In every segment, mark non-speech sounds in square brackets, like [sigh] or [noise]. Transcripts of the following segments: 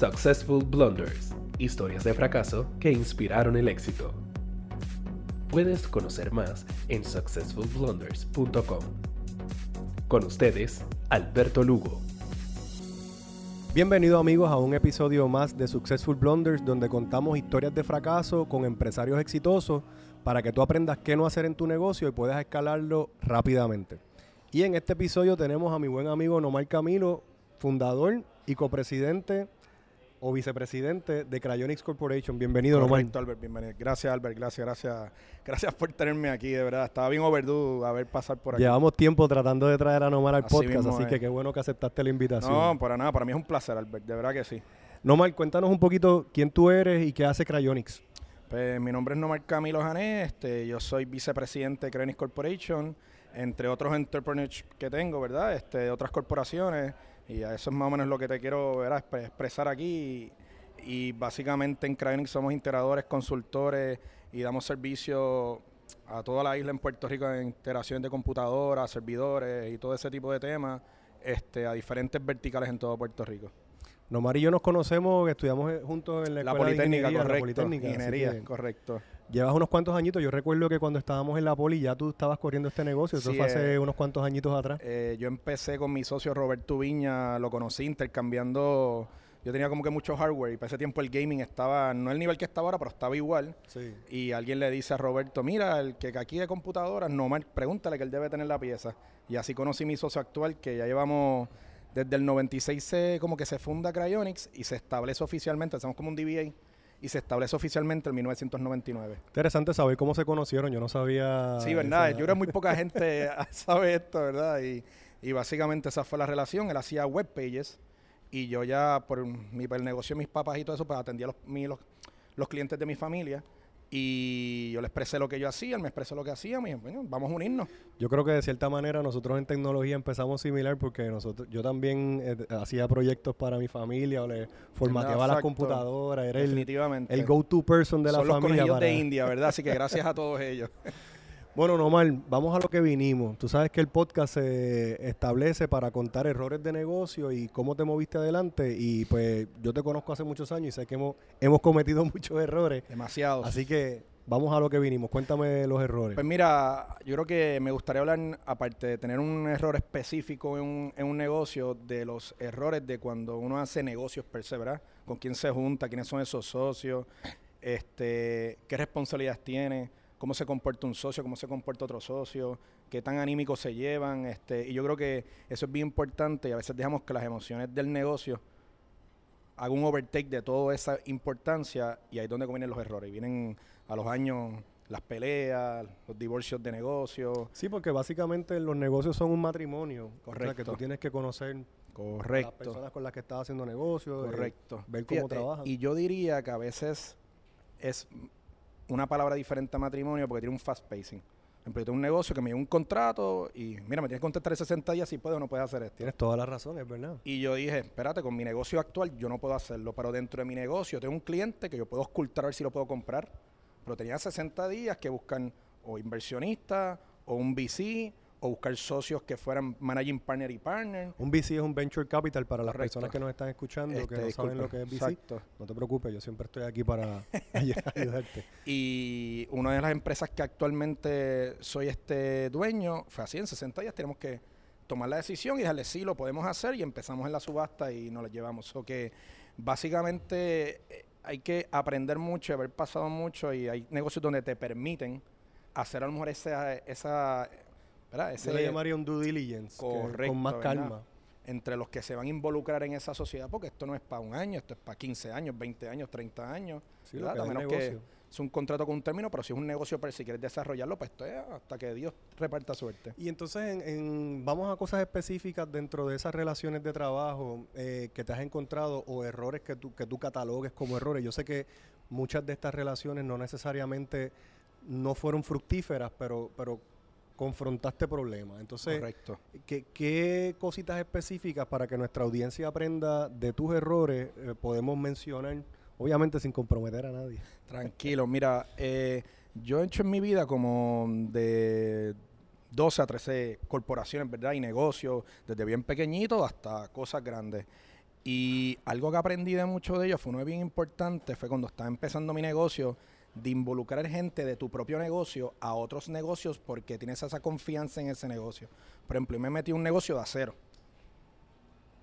Successful Blunders, historias de fracaso que inspiraron el éxito. Puedes conocer más en successfulblunders.com. Con ustedes, Alberto Lugo. Bienvenidos amigos a un episodio más de Successful Blunders donde contamos historias de fracaso con empresarios exitosos para que tú aprendas qué no hacer en tu negocio y puedas escalarlo rápidamente. Y en este episodio tenemos a mi buen amigo Nomar Camilo, fundador y copresidente o vicepresidente de Cryonics Corporation. Bienvenido, Nomar. Albert, bienvenido. Gracias, Albert. Gracias, gracias. Gracias por tenerme aquí, de verdad. Estaba bien overdue haber pasado por aquí. Llevamos tiempo tratando de traer a Nomar al Así podcast, así es. que qué bueno que aceptaste la invitación. No, para nada. Para mí es un placer, Albert. De verdad que sí. Nomar, cuéntanos un poquito quién tú eres y qué hace Cryonics. Pues mi nombre es Nomar Camilo Jané. Este, yo soy vicepresidente de Crenix Corporation, entre otros entrepreneurs que tengo, ¿verdad? Este, de otras corporaciones. Y a eso es más o menos lo que te quiero ¿verdad? Expre- expresar aquí. Y, y básicamente en Cryonics somos integradores, consultores y damos servicio a toda la isla en Puerto Rico en integración de computadoras, servidores y todo ese tipo de temas este, a diferentes verticales en todo Puerto Rico. Nomar y yo nos conocemos, estudiamos eh, juntos en la, La de Politécnica, correcto. la Politécnica, ingeniería, que correcto. Llevas unos cuantos añitos. Yo recuerdo que cuando estábamos en la Poli ya tú estabas corriendo este negocio. Eso Sí, fue hace eh, unos cuantos añitos atrás. Eh, yo empecé con mi socio Roberto Viña, lo conocí intercambiando. Yo tenía como que mucho hardware y para ese tiempo el gaming estaba, no el nivel que está ahora, pero estaba igual. Sí. Y alguien le dice a Roberto, mira, el que aquí de computadoras, no mal, pregúntale que él debe tener la pieza. Y así conocí mi socio actual, que ya llevamos desde el 96 se, como que se funda Cryonics y se establece oficialmente, hacemos como un DBA, y se establece oficialmente en 1999. Interesante saber cómo se conocieron. Yo no sabía. Sí, verdad. esa- Yo creo que muy poca gente [laughs] sabe esto, ¿verdad? Y, y básicamente esa fue la relación. Él hacía web pages y yo ya por mi por el negocio de mis papás y todo eso, pues atendía los, mi- los, los clientes de mi familia y yo le expresé lo que yo hacía, él me expresó lo que hacía, me bueno, vamos a unirnos. Yo creo que de cierta manera nosotros en tecnología empezamos similar porque nosotros, yo también eh, hacía proyectos para mi familia o le formateaba las computadoras. Era el, Definitivamente. el go-to person de la Son los familia. conejillos para- de India, ¿verdad? Así que gracias a todos ellos. [laughs] Bueno, Nomar, vamos a lo que vinimos. Tú sabes que el podcast se establece para contar errores de negocio y cómo te moviste adelante. Y pues yo te conozco hace muchos años y sé que hemos, hemos cometido [laughs] muchos errores. Demasiados. Así que vamos a lo que vinimos. Cuéntame los errores. Pues mira, yo creo que me gustaría hablar, aparte de tener un error específico en un, en un negocio, de los errores de cuando uno hace negocios per se, ¿verdad? Con quién se junta, quiénes son esos socios, este, qué responsabilidades tiene, cómo se comporta un socio, cómo se comporta otro socio, qué tan anímicos se llevan. Este, y yo creo que eso es bien importante y a veces dejamos que las emociones del negocio haga un overtake de toda esa importancia y ahí es donde vienen los errores. Vienen a los años las peleas, los divorcios de negocios. Sí, porque básicamente los negocios son un matrimonio. O sea, que Correcto. tú tienes que conocer a las Correcto. personas con las que estás haciendo negocios. eh, Correcto. ver cómo Fíjate, trabajan. Y yo diría que a veces es una palabra diferente a matrimonio porque tiene un fast pacing. Ejemplo, yo tengo un negocio que me dio un contrato y mira, me tienes que contestar en 60 días si puedes o no puedes hacer esto. Tienes toda la razón, es verdad. Y yo dije, espérate, con mi negocio actual yo no puedo hacerlo, pero dentro de mi negocio tengo un cliente que yo puedo ocultar a ver si lo puedo comprar. Pero tenía 60 días que buscan o inversionistas o un VC o buscar socios que fueran managing partner y partner. Un VC es un venture capital para las Correcto. personas que nos están escuchando, que Este, no disculpa. saben lo que es VC. Exacto. No te preocupes, yo siempre estoy aquí para [laughs] ay- ayudarte. Y una de las empresas que actualmente soy este dueño fue así, en 60 días tenemos que tomar la decisión y dejarle sí, lo podemos hacer y empezamos en la subasta y nos la llevamos. O que básicamente eh, hay que aprender mucho, haber pasado mucho y hay negocios donde te permiten hacer a lo mejor esa, esa ¿verdad? Yo le llamaría un due diligence, Correcto, con más ¿verdad? calma. entre los que se van a involucrar en esa sociedad, porque esto no es para un año, esto es para 15 años, 20 años, 30 años. Sí, ¿verdad? que A menos que es un contrato con un término, pero si es un negocio, pero si quieres desarrollarlo, pues esto es hasta que Dios reparta suerte. Y entonces en, en- vamos a cosas específicas dentro de esas relaciones de trabajo eh, que te has encontrado o errores que tú, que tú catalogues como errores. Yo sé que muchas de estas relaciones no necesariamente no fueron fructíferas, pero, pero confrontaste problemas. Entonces, Correcto. ¿qué, qué cositas específicas para que nuestra audiencia aprenda de tus errores eh, podemos mencionar? Obviamente sin comprometer a nadie. [laughs] Tranquilo, mira, eh, yo he hecho en mi vida como de 12 a 13 corporaciones, ¿verdad? Y negocios, desde bien pequeñito hasta cosas grandes. Y algo que aprendí de mucho de ellos fue uno bien importante, fue cuando estaba empezando mi negocio, de involucrar gente de tu propio negocio a otros negocios porque tienes esa confianza en ese negocio. Por ejemplo, yo me metí en un negocio de acero.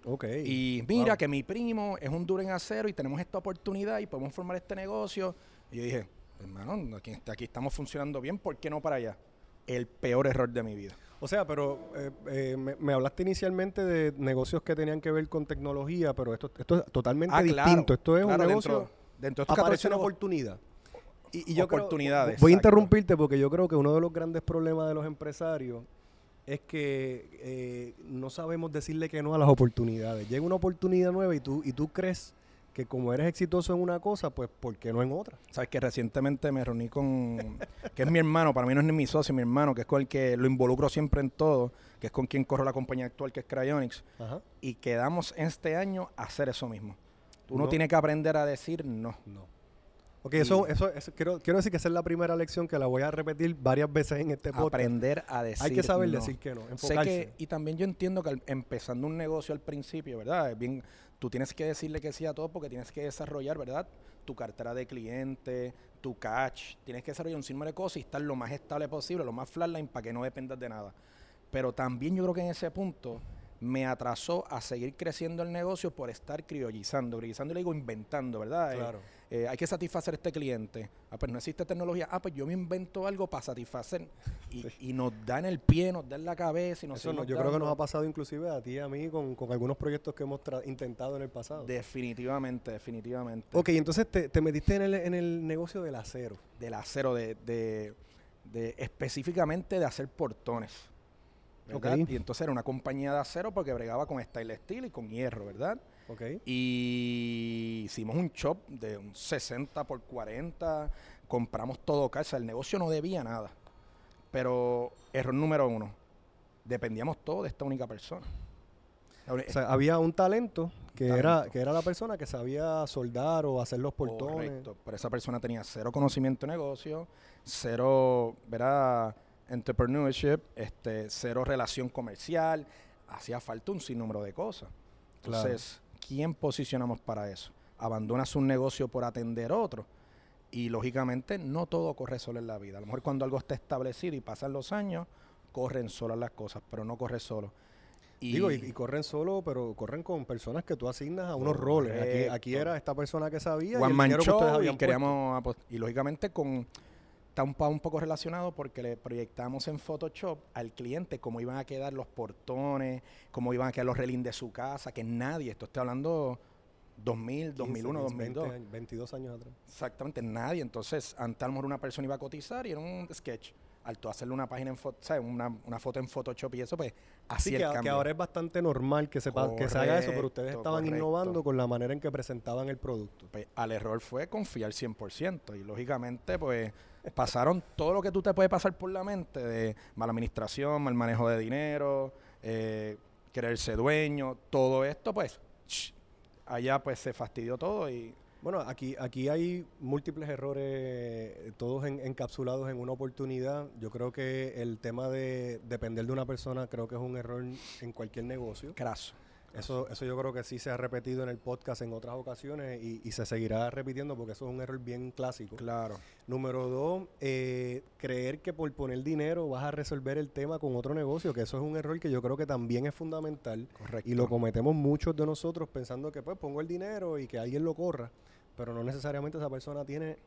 Ok. Y mira Wow. que mi primo es un duro en acero y tenemos esta oportunidad y podemos formar este negocio. Y yo dije, hermano, aquí, aquí estamos funcionando bien, ¿por qué no para allá? El peor error de mi vida. O sea, pero eh, eh, me, me hablaste inicialmente de negocios que tenían que ver con tecnología, pero esto, esto es totalmente Ah, claro, distinto. Esto es claro, un negocio. Dentro, dentro de estos aparece 14 una oportunidad. Y, y yo creo- Oportunidades, voy a interrumpirte porque yo creo que uno de los grandes problemas de los empresarios es que eh, no sabemos decirle que no a las oportunidades. Llega una oportunidad nueva y tú, y tú crees que como eres exitoso en una cosa, pues ¿por qué no en otra? Sabes que recientemente me reuní con, que es mi hermano, para mí no es ni mi socio, mi hermano, que es con el que lo involucro siempre en todo, que es con quien corro la compañía actual, que es Cryonics, Ajá. y quedamos este año a hacer eso mismo. Uno No. tiene que aprender a decir no. No. Ok, eso, eso, eso- quiero, quiero decir que esa es la primera lección que la voy a repetir varias veces en este podcast. Aprender a decir Hay que saber no. decir que no, Sé enfocarse. que, y también yo entiendo que al- empezando un negocio al principio, ¿verdad? Es bien, tú tienes que decirle que sí a todo porque tienes que desarrollar, ¿verdad? Tu cartera de cliente, tu catch, tienes que desarrollar un sinnúmero de cosas y estar lo más estable posible, lo más flatline para que no dependas de nada. Pero también yo creo que en ese punto me atrasó a seguir creciendo el negocio por estar criollizando. Criollizando le digo inventando, ¿verdad? Eh, Claro. eh, hay que satisfacer a este cliente. Ah, pues no existe tecnología. Ah, pues yo me invento algo para satisfacer. Y, y nos dan el pie, nos dan la cabeza y nos Eso no- yo creo que nos ha pasado inclusive a ti y a mí con, con algunos proyectos que hemos intentado en el pasado. Definitivamente, definitivamente. ok, entonces te, te metiste en el, en el negocio del acero. Del acero, de, de, de- específicamente de hacer portones. Y entonces era una compañía de acero porque bregaba con style steel y con hierro, ¿verdad? Ok. Y hicimos un shop de un 60 por 40, compramos todo casa, el negocio no debía nada. Pero error número uno, dependíamos todo de esta única persona. O sea, había un talento que, Talento. Era, que era la persona que sabía soldar o hacer los portones. Correcto, pero esa persona tenía cero conocimiento de negocio, cero, ¿verdad? Entrepreneurship, este, cero relación comercial, hacía falta un sinnúmero de cosas. Claro. Entonces, ¿quién posicionamos para eso? Abandonas un negocio por atender otro. Y lógicamente no todo corre solo en la vida. A lo mejor cuando algo está establecido y pasan los años, corren solas las cosas, pero no corre solo. Y, Digo, y, y corren solo, pero corren con personas que tú asignas a unos roles. Aquí, era esta persona que sabía y One el Man dinero que Show ustedes y habían queríamos apost- y lógicamente con está un, un poco relacionado porque le proyectamos en Photoshop al cliente cómo iban a quedar los portones, cómo iban a quedar los relings de su casa, que nadie, esto estoy hablando 2000, puestos. 2001, 15, 20 2002. años, 22 años atrás. Exactamente, nadie. Entonces, antes a lo mejor una persona iba a cotizar y era un sketch. Al tú hacerle una página en foto, ¿sabes? Una, una foto en Photoshop y eso, pues así el que, ahora es bastante normal que se, pa- que se haga eso, pero ustedes Correcto, estaban correcto. innovando con la manera en que presentaban el producto. Pues, al error fue confiar 100%. Y lógicamente, pues pasaron [laughs] todo lo que tú te puede pasar por la mente de mala administración, mal manejo de dinero, eh, quererse dueño, todo esto, pues allá pues se fastidió todo y Bueno, aquí, aquí hay múltiples errores, eh, todos en- encapsulados en una oportunidad. Yo creo que el tema de depender de una persona creo que es un error en cualquier negocio. craso. Eso, eso yo creo que sí se ha repetido en el podcast en otras ocasiones y, y se seguirá repitiendo porque eso es un error bien clásico. Claro. Número dos, eh, creer que por poner dinero vas a resolver el tema con otro negocio, que eso es un error que yo creo que también es fundamental Correcto. y lo cometemos muchos de nosotros pensando que pues pongo el dinero y que alguien lo corra, pero no necesariamente esa persona tiene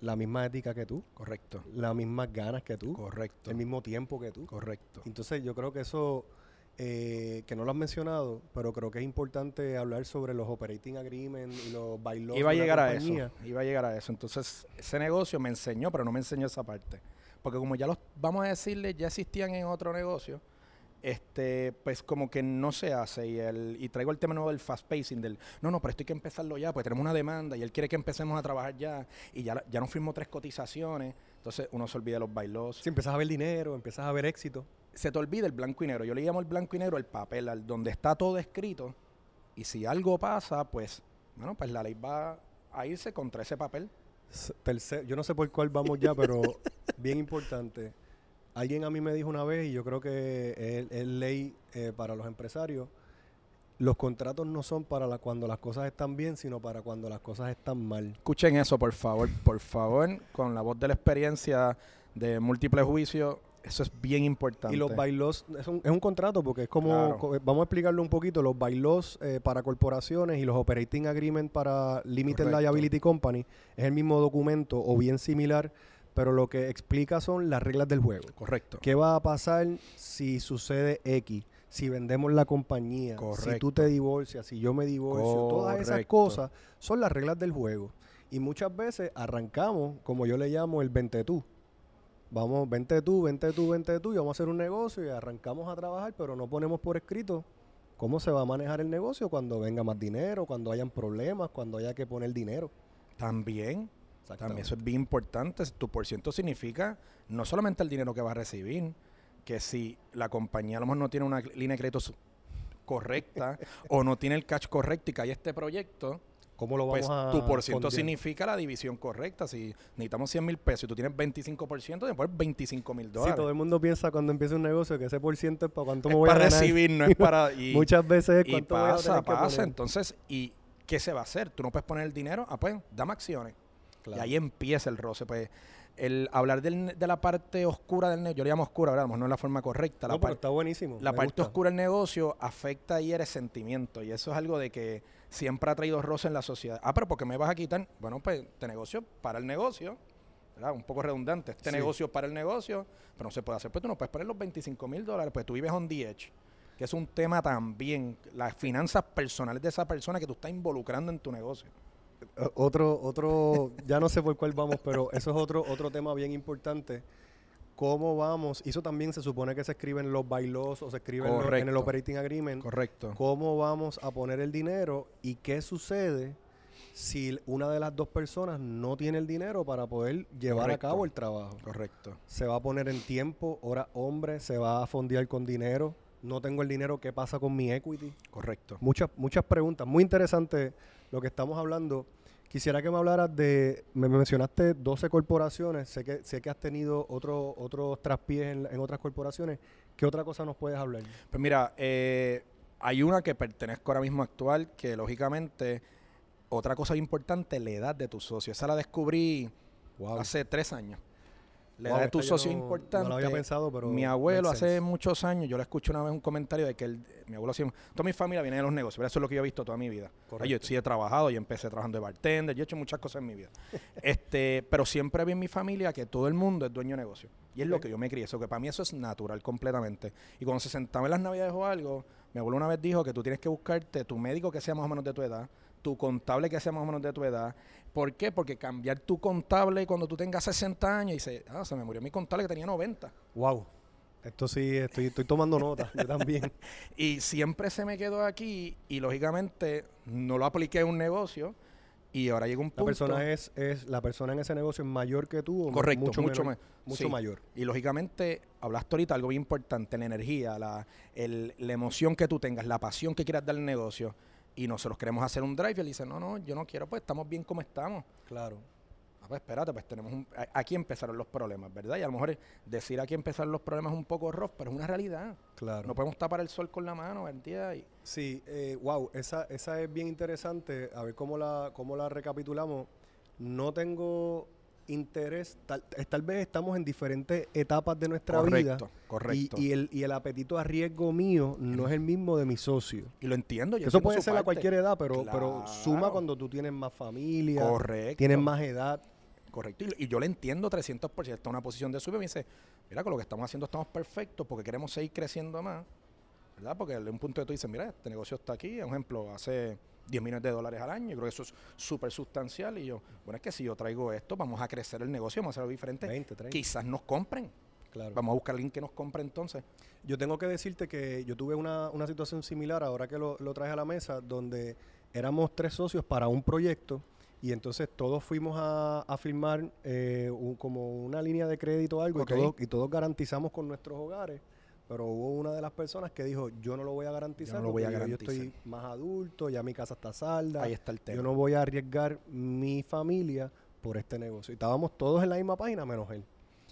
la misma ética que tú, Correcto. las mismas ganas que tú, Correcto. el mismo tiempo que tú. Correcto. Entonces yo creo que eso, eh, que no lo has mencionado, pero creo que es importante hablar sobre los operating agreements y los bylaws Iba a de la llegar a eso. Iba a llegar a eso. Entonces, ese negocio me enseñó, pero no me enseñó esa parte. Porque como ya los, vamos a decirle, ya existían en otro negocio, este, pues como que no se hace. Y el, y traigo el tema nuevo del fast pacing, del no, no, pero esto hay que empezarlo ya, pues tenemos una demanda y él quiere que empecemos a trabajar ya. Y ya, ya nos firmó tres cotizaciones. Entonces uno se olvida de los bailos. Si empiezas a ver dinero, empiezas a ver éxito. Se te olvida el blanco y negro. Yo le llamo el blanco y negro el papel, al donde está todo escrito. Y si algo pasa, pues, bueno, pues la ley va a irse contra ese papel. Tercer- yo no sé por cuál vamos ya, pero [laughs] bien importante. Alguien a mí me dijo una vez, y yo creo que es, es ley eh, para los empresarios, los contratos no son para la- cuando las cosas están bien, sino para cuando las cosas están mal. Escuchen eso, por favor, por favor, con la voz de la experiencia de múltiples juicios, eso es bien importante. Y los bailos, es un, es un contrato porque es como, Claro. co- vamos a explicarlo un poquito, los bailos eh, para corporaciones y los operating agreement para limited Correcto. liability company es el mismo documento o bien similar, pero lo que explica son las reglas del juego. Correcto. ¿Qué va a pasar si sucede X? Si vendemos la compañía, si tú Correcto. te divorcias, si yo me divorcio, todas esas Correcto. cosas son las reglas del juego. Y muchas veces arrancamos, como yo le llamo el vente tú. Vamos, vente tú, vente tú, vente tú, y vamos a hacer un negocio y arrancamos a trabajar, pero no ponemos por escrito cómo se va a manejar el negocio cuando venga más dinero, cuando hayan problemas, cuando haya que poner dinero. También, también eso es bien importante. Tu por ciento significa no solamente el dinero que vas a recibir, que si la compañía a lo mejor no tiene una línea de crédito correcta [laughs] o no tiene el cash correcto y que hay este proyecto, ¿Cómo lo vamos pues a tu por ciento significa la división correcta. Si necesitamos 100 mil pesos y tú tienes 25%, después 25 mil Sí, dólares. todo el mundo piensa cuando empieza un negocio que ese por ciento es para cuánto es me voy a para ganar. recibir, no es para... [laughs] y- Muchas veces es Y cuánto voy a pasa, tener que pasa. poner. Entonces, ¿y qué se va a hacer? Tú no puedes poner el dinero. Ah, pues, dame acciones. Claro. Y ahí empieza el roce. Pues, el hablar del- de la parte oscura del negocio, yo le llamo oscura, ¿verdad? No es la forma correcta. La, No, pero par- está buenísimo. la me parte gusta. oscura del negocio afecta y eres sentimiento. Y eso es algo de que siempre ha traído roce en la sociedad. Ah, pero ¿por qué me vas a quitar? Bueno, pues, este negocio para el negocio. ¿verdad? Un poco redundante. Este Sí. negocio para el negocio, pero no se puede hacer. Pues tú no puedes poner los 25 mil dólares, pues tú vives on the edge que es un tema también, las finanzas personales de esa persona que tú estás involucrando en tu negocio. Eh, Otro, otro, ya no sé por cuál vamos, pero eso es otro, otro tema bien importante. ¿Cómo vamos? Eso también se supone que se escribe en los bailos o se escribe en, lo- en el operating agreement. Correcto. ¿Cómo vamos a poner el dinero y qué sucede si una de las dos personas no tiene el dinero para poder llevar Correcto. a cabo el trabajo? Correcto. Se va a poner en tiempo, hora hombre, se va a fondear con dinero. No tengo el dinero, ¿qué pasa con mi equity? Correcto. Muchas, muchas preguntas. Muy interesante lo que estamos hablando. Quisiera que me hablaras de, me mencionaste 12 corporaciones, sé que, sé que has tenido otro, otros traspiés en, en otras corporaciones. ¿Qué otra cosa nos puedes hablar? Pues mira, eh, hay una que pertenezco ahora mismo actual, que lógicamente, otra cosa importante, la edad de tu socio. Esa la descubrí Wow. hace tres años. La Wow, tu socio no- importante. No lo había pensado, pero. mi abuelo hace muchos años, yo le escuché una vez un comentario de que él, mi abuelo hacía, toda mi familia viene de los negocios, ¿verdad? eso es lo que yo he visto toda mi vida. Correcto. Yo sí he trabajado, yo empecé trabajando de bartender, yo he hecho muchas cosas en mi vida. [laughs] este, pero siempre vi en mi familia que todo el mundo es dueño de negocio. Y es lo que yo me crié, eso que para mí eso es natural completamente. Y cuando se sentaba en las navidades o algo, mi abuelo una vez dijo que tú tienes que buscarte tu médico que sea más o menos de tu edad, tu contable que sea más o menos de tu edad. ¿Por qué? Porque cambiar tu contable cuando tú tengas 60 años y dices, ah, se me murió mi contable que tenía 90. Wow. Esto sí, estoy, estoy tomando nota. yo también. [laughs] Y siempre se me quedó aquí y lógicamente no lo apliqué en un negocio y ahora llega un La punto. persona es, es, la persona en ese negocio es mayor que tú o Correcto, mucho, mucho, menor- ma- mucho sí. mayor. Y lógicamente hablaste ahorita algo bien importante, la energía, la, el- la emoción que tú tengas, la pasión que quieras dar al negocio. Y nosotros queremos hacer un drive y él dice, no, no, yo no quiero, pues estamos bien como estamos. Claro. Ah, pues espérate, pues tenemos un, aquí empezaron los problemas, ¿verdad? Y a lo mejor decir aquí empezaron los problemas es un poco rough, pero es una realidad. Claro. No podemos tapar el sol con la mano. Y, Sí, eh, wow, esa, esa es bien interesante. A ver cómo la, cómo la recapitulamos. No tengo interés, tal, tal vez estamos en diferentes etapas de nuestra vida. correcto, correcto. Y, y el, y el apetito a riesgo mío no es el mismo de mi socio. Y lo entiendo. yo Eso entiendo puede ser a cualquier edad, pero, pero suma cuando tú tienes más familia, Correcto. tienes más edad. Correcto. Y, y yo le entiendo 300%. Está en una posición de sube y me dice, mira, con lo que estamos haciendo estamos perfectos porque queremos seguir creciendo más. ¿Verdad? Porque de un punto de tú dices, mira, este negocio está aquí. Por ejemplo, hace 10 millones de dólares al año. Yo creo que eso es súper sustancial. Y yo, bueno, es que si yo traigo esto, vamos a crecer el negocio, vamos a hacerlo diferente. 20, 30. Quizás nos compren. Claro. Vamos a buscar a alguien que nos compre entonces. Yo tengo que decirte que yo tuve una, una situación similar ahora que lo, lo traje a la mesa, donde éramos tres socios para un proyecto y entonces todos fuimos a, a firmar eh, un- como una línea de crédito o algo y, todos, y todos garantizamos con nuestros hogares. Pero hubo una de las personas que dijo, yo no lo voy a garantizar, Yo no lo voy a garantizar. yo estoy más adulto, ya mi casa está salda, Ahí está el tema. yo no voy a arriesgar mi familia por este negocio. Y estábamos todos en la misma página menos él.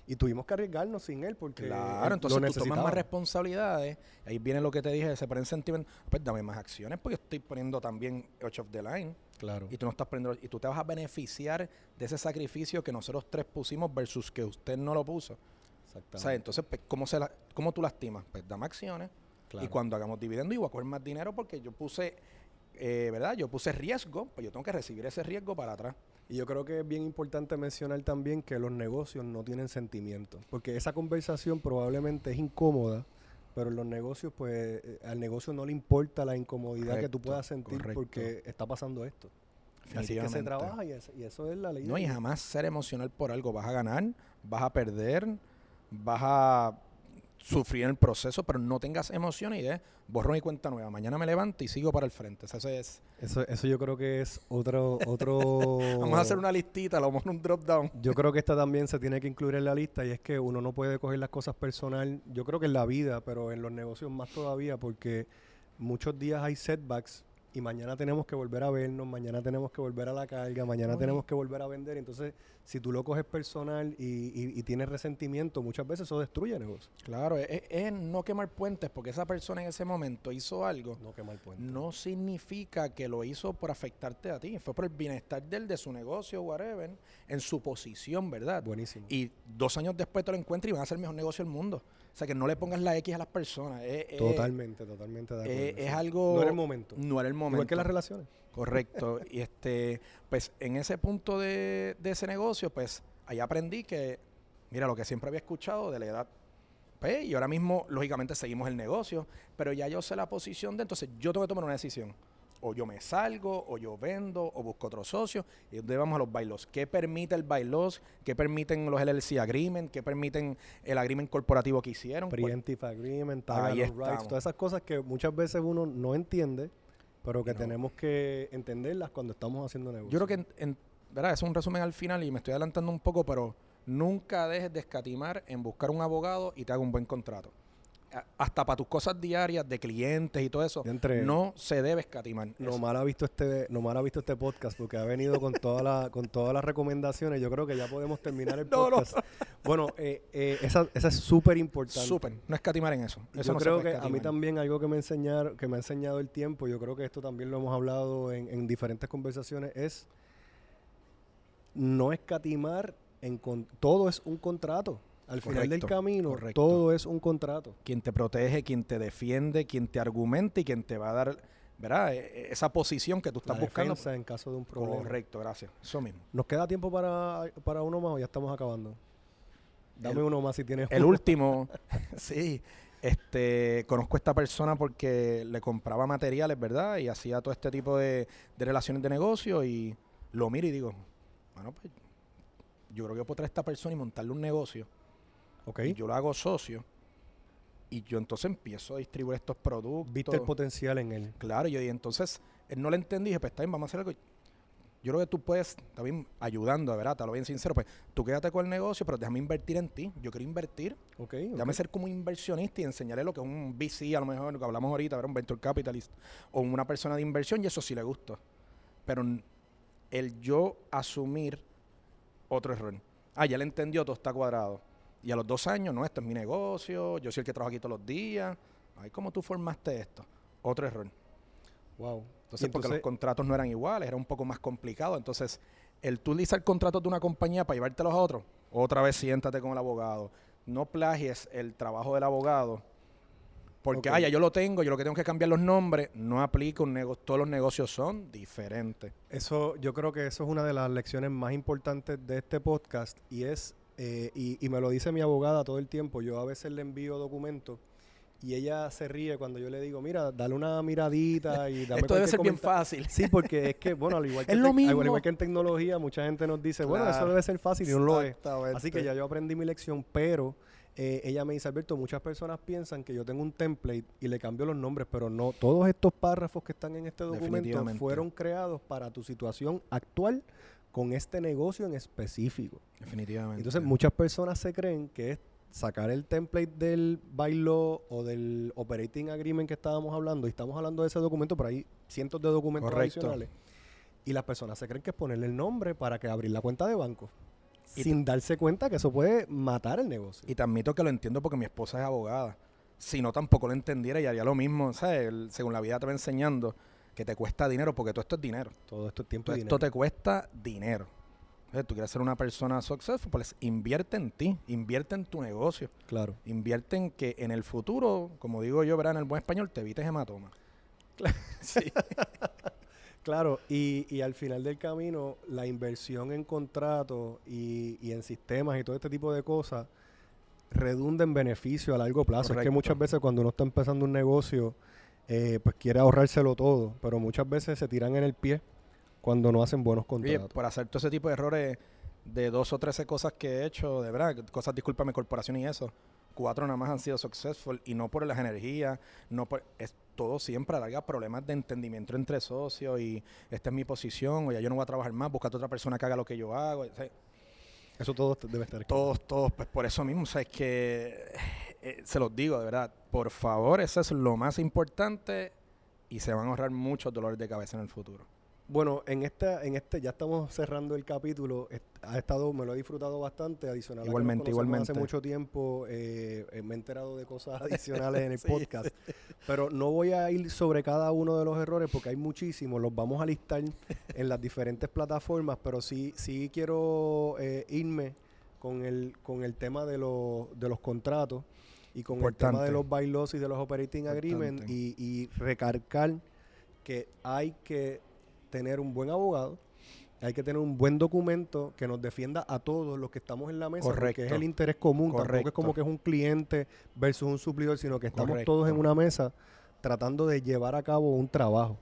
Y tuvimos que arriesgarnos sin él porque Claro, entonces lo tú tomas más responsabilidades. Ahí viene lo que te dije, se ponen sentimientos. Pues dame más acciones porque yo estoy poniendo también Edge of the Line. Claro. Y tú no estás poniendo, y tú te vas a beneficiar de ese sacrificio que nosotros tres pusimos versus que usted no lo puso. Exactamente. O sea, entonces, pues, ¿cómo, se la, ¿cómo tú lastimas? Pues dame acciones. Claro. Y cuando hagamos dividendo, yo voy a coger más dinero porque yo puse, eh, ¿verdad? Yo puse riesgo, pues yo tengo que recibir ese riesgo para atrás. Y yo creo que es bien importante mencionar también que los negocios no tienen sentimientos, porque esa conversación probablemente es incómoda, pero en los negocios, pues eh, al negocio no le importa la incomodidad que tú puedas sentir correcto. porque está pasando esto. Así que se trabaja y, es- y eso es la ley. No, y jamás ser emocional por algo. Vas a ganar, vas a perder, vas a sufrir el proceso, pero no tengas emociones y de borrón y cuenta nueva. Mañana me levanto y sigo para el frente. O sea, Eso es. Eso, eso yo creo que es otro... otro [laughs] Vamos a hacer una listita, lo vamos a un drop down. Yo creo que esta también se tiene que incluir en la lista y es que uno no puede coger las cosas personal, yo creo que en la vida, pero en los negocios más todavía porque muchos días hay setbacks y mañana tenemos que volver a vernos, mañana tenemos que volver a la carga, mañana Oye. tenemos que volver a vender. Entonces, si tú lo coges personal y, y- y tienes resentimiento, muchas veces eso destruye el negocio. Claro, es, es no quemar puentes porque esa persona en ese momento hizo algo. No, qué mal puente. No significa que lo hizo por afectarte a ti. Fue por el bienestar de él, de su negocio, whatever, en su posición, ¿verdad? Buenísimo. Y dos años después te lo encuentras y van a ser el mejor negocio del mundo. O sea, que no le pongas la X a las personas. Es, es- totalmente, totalmente de acuerdo. es, sí. es algo... No era el momento. No era el momento. Igual que las relaciones. Correcto. [laughs] y este, pues en ese punto de, de ese negocio, pues ahí aprendí que, mira, lo que siempre había escuchado de la edad. Pues, y ahora mismo, lógicamente, seguimos el negocio, pero ya yo sé la posición de, entonces yo tengo que tomar una decisión. O yo me salgo, o yo vendo, o busco otro socio. Y donde vamos a los bailos. ¿Qué permite el bailos? ¿Qué permiten los LLC agreement? ¿Qué permiten el agreement corporativo que hicieron? Pues, Preemptive agreement, tag Ahí rights, todas esas cosas que muchas veces uno no entiende, pero que No. tenemos que entenderlas cuando estamos haciendo negocio. Yo creo que, en, en- ¿verdad? Es un resumen al final y me estoy adelantando un poco, pero nunca dejes de escatimar en buscar un abogado y te haga un buen contrato. Hasta para tus cosas diarias de clientes y todo eso, entre- no se debe escatimar. Nomar ha visto este, Nomar ha visto este podcast porque ha venido con toda la, con todas las recomendaciones. Yo creo que ya podemos terminar el [laughs] No, no. podcast. Bueno, eh, eh, esa, esa es súper importante. Súper, no escatimar en eso. Eso yo no se creo que a mí también algo que me enseñaron, que me ha enseñado el tiempo, yo creo que esto también lo hemos hablado en, en diferentes conversaciones, es no escatimar en con- todo es un contrato. Al final del camino, correcto. todo es un contrato. Quien te protege, quien te defiende, quien te argumenta y quien te va a dar, ¿verdad? E- e- Esa posición que tú estás La buscando. en caso de un problema. Correcto, gracias. Eso mismo. ¿Nos queda tiempo para, para uno más o ya estamos acabando? Dame El- uno más si tienes El uno. último, [laughs] [laughs] sí, este, conozco a esta persona porque le compraba materiales, ¿verdad? Y hacía todo este tipo de, de relaciones de negocio y lo miro y digo, bueno, pues yo creo que yo puedo traer a esta persona y montarle un negocio. Ok. Y yo lo hago socio y yo entonces empiezo a distribuir estos productos. Viste el potencial en él. Claro, yo y entonces él no le entendí, dije, pues está bien, vamos a hacer algo. Yo creo que tú puedes, también ayudando, ¿verdad? Te lo bien sincero, pues tú quédate con el negocio, pero déjame invertir en ti. Yo quiero invertir. Ok. Déjame ser como inversionista y enseñarle lo que es un VC, a lo mejor, lo que hablamos ahorita, ¿verdad? un venture capitalist o una persona de inversión, y eso sí le gusta. Pero el yo asumir otro error. Ah, ya le entendió, todo está cuadrado. Y a los dos años, no, esto es mi negocio, yo soy el que trabaja aquí todos los días. Ay, ¿cómo tú formaste esto? Otro error. Wow. Entonces, porque los contratos no eran iguales, era un poco más complicado. Entonces, el tú utilizar contratos de una compañía para llevártelos a otro, otra vez siéntate con el abogado. No plagies el trabajo del abogado. Porque, Ok. ah, ya yo lo tengo, yo lo que tengo que cambiar los nombres, no aplica un negocio. Todos los negocios son diferentes. Eso, yo creo que eso es una de las lecciones más importantes de este podcast y es, eh, y, y me lo dice mi abogada todo el tiempo, yo a veces le envío documentos y ella se ríe cuando yo le digo, mira, dale una miradita y [laughs] dame Esto debe ser bien comenta-". fácil. Sí, porque es que, bueno, al igual [laughs] que, Es lo al igual que en tecnología, mucha gente nos dice, bueno, eso debe ser fácil y no lo es. Así que ya yo aprendí mi lección, pero eh, ella me dice, Alberto, muchas personas piensan que yo tengo un template y le cambio los nombres, pero no, todos estos párrafos que están en este documento fueron creados para tu situación actual con este negocio en específico. Definitivamente. Entonces muchas personas se creen que es sacar el template del bylaw o del operating agreement que estábamos hablando, y estamos hablando de ese documento, pero hay cientos de documentos Correcto. adicionales, y las personas se creen que es ponerle el nombre para que abrir la cuenta de banco. sin darse cuenta que eso puede matar el negocio. Y te admito que lo entiendo porque mi esposa es abogada. Si no, tampoco lo entendiera y haría lo mismo. ¿sabes? Según la vida te va enseñando que te cuesta dinero, porque todo esto es dinero. Todo esto es tiempo Todo y esto dinero. te cuesta dinero. Entonces, tú quieres ser una persona successful, pues invierte en ti, invierte en tu negocio, Claro. invierte en que en el futuro, como digo yo, verá en el buen español, te evites hematoma. [laughs] Sí. [laughs] Claro, y, y al final del camino, la inversión en contratos y, y en sistemas y todo este tipo de cosas redunda en beneficio a largo plazo. Es que muchas veces cuando uno está empezando un negocio, eh, pues quiere ahorrárselo todo, pero muchas veces se tiran en el pie cuando no hacen buenos Oye, contratos. por hacer todo ese tipo de errores de dos o trece cosas que he hecho, de verdad, cosas, discúlpame, corporación y eso, cuatro nada más han sido successful y no por las energías, no por, es todo siempre alarga problemas de entendimiento entre socios y esta es mi posición, o ya yo no voy a trabajar más, búscate otra persona que haga lo que yo hago. o sea, Eso todo debe estar escrito. todos, todos, pues por eso mismo, o sea, es que eh, se los digo de verdad, por favor, eso es lo más importante y se van a ahorrar muchos dolores de cabeza en el futuro. Bueno, en esta, en este, ya estamos cerrando el capítulo. Est- ha estado, me lo he disfrutado bastante. Adicional, que Igualmente, igualmente. Hace mucho tiempo eh, eh, me he enterado de cosas [laughs] adicionales en el Sí, podcast. Pero no voy a ir sobre cada uno de los errores porque hay muchísimos. Los vamos a listar en las diferentes plataformas. Pero sí, sí quiero eh, irme con el, con el tema de, los de los contratos y con el tema de los bylaws y de los operating agreements y, y recargar que hay que tener un buen abogado, hay que tener un buen documento que nos defienda a todos los que estamos en la mesa, porque es Correcto. el interés común, tampoco es Correcto. como que es un cliente versus un suplidor, sino que estamos Correcto. todos en una mesa tratando de llevar a cabo un trabajo.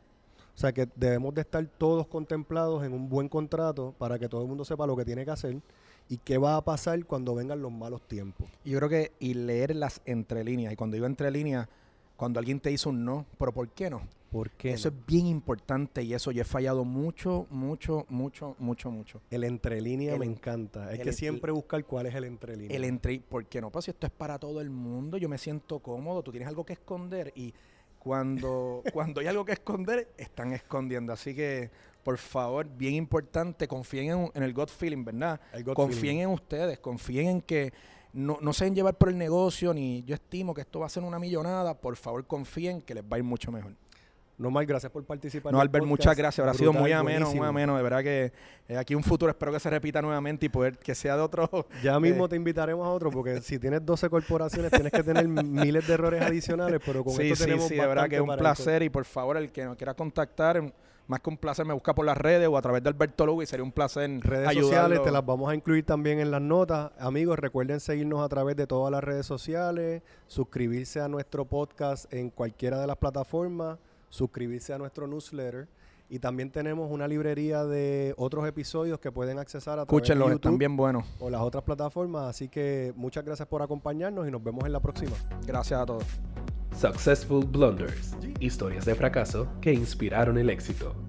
O sea que debemos de estar todos contemplados en un buen contrato para que todo el mundo sepa lo que tiene que hacer y qué va a pasar cuando vengan los malos tiempos. Yo creo que y leer las entre líneas. Y cuando digo entre líneas, cuando alguien te dice un no, pero ¿por qué no? ¿Por qué? Eso no? es bien importante y eso yo he fallado mucho, mucho, mucho, mucho, mucho. El entrelínea el me en- encanta. El que siempre buscar cuál es el entrelínea. El entre, ¿por qué no? Pues si esto es para todo el mundo, yo me siento cómodo, tú tienes algo que esconder y cuando, [laughs] cuando hay algo que esconder, están escondiendo. Así que, por favor, bien importante, confíen en, en el gut feeling, ¿verdad? Gut confíen feeling. en ustedes, confíen en que no, no se dejen llevar por el negocio, ni yo estimo que esto va a ser una millonada, por favor confíen que les va a ir mucho mejor. No mal, gracias por participar. No, Albert, podcast. muchas gracias. Habrá sido muy ameno, buenísimo. muy ameno. De verdad que eh, aquí un futuro espero que se repita nuevamente y poder que sea de otro. [laughs] Ya mismo te invitaremos a otro, porque si tienes 12 corporaciones tienes que tener [laughs] miles de errores adicionales, pero con sí, esto sí, tenemos sí, de verdad que es un placer y por favor el que nos quiera contactar, más que un placer, me busca por las redes o a través de Alberto Lugo y sería un placer redes ayudarlo. sociales, te las vamos a incluir también en las notas. Amigos, recuerden seguirnos a través de todas las redes sociales, suscribirse a nuestro podcast en cualquiera de las plataformas, suscribirse a nuestro newsletter y también tenemos una librería de otros episodios que pueden accesar a través Escúchenlos, de están YouTube bien buenos. o las otras plataformas. Así que muchas gracias por acompañarnos y nos vemos en la próxima. Gracias a todos. Successful Blunders. Historias de fracaso que inspiraron el éxito.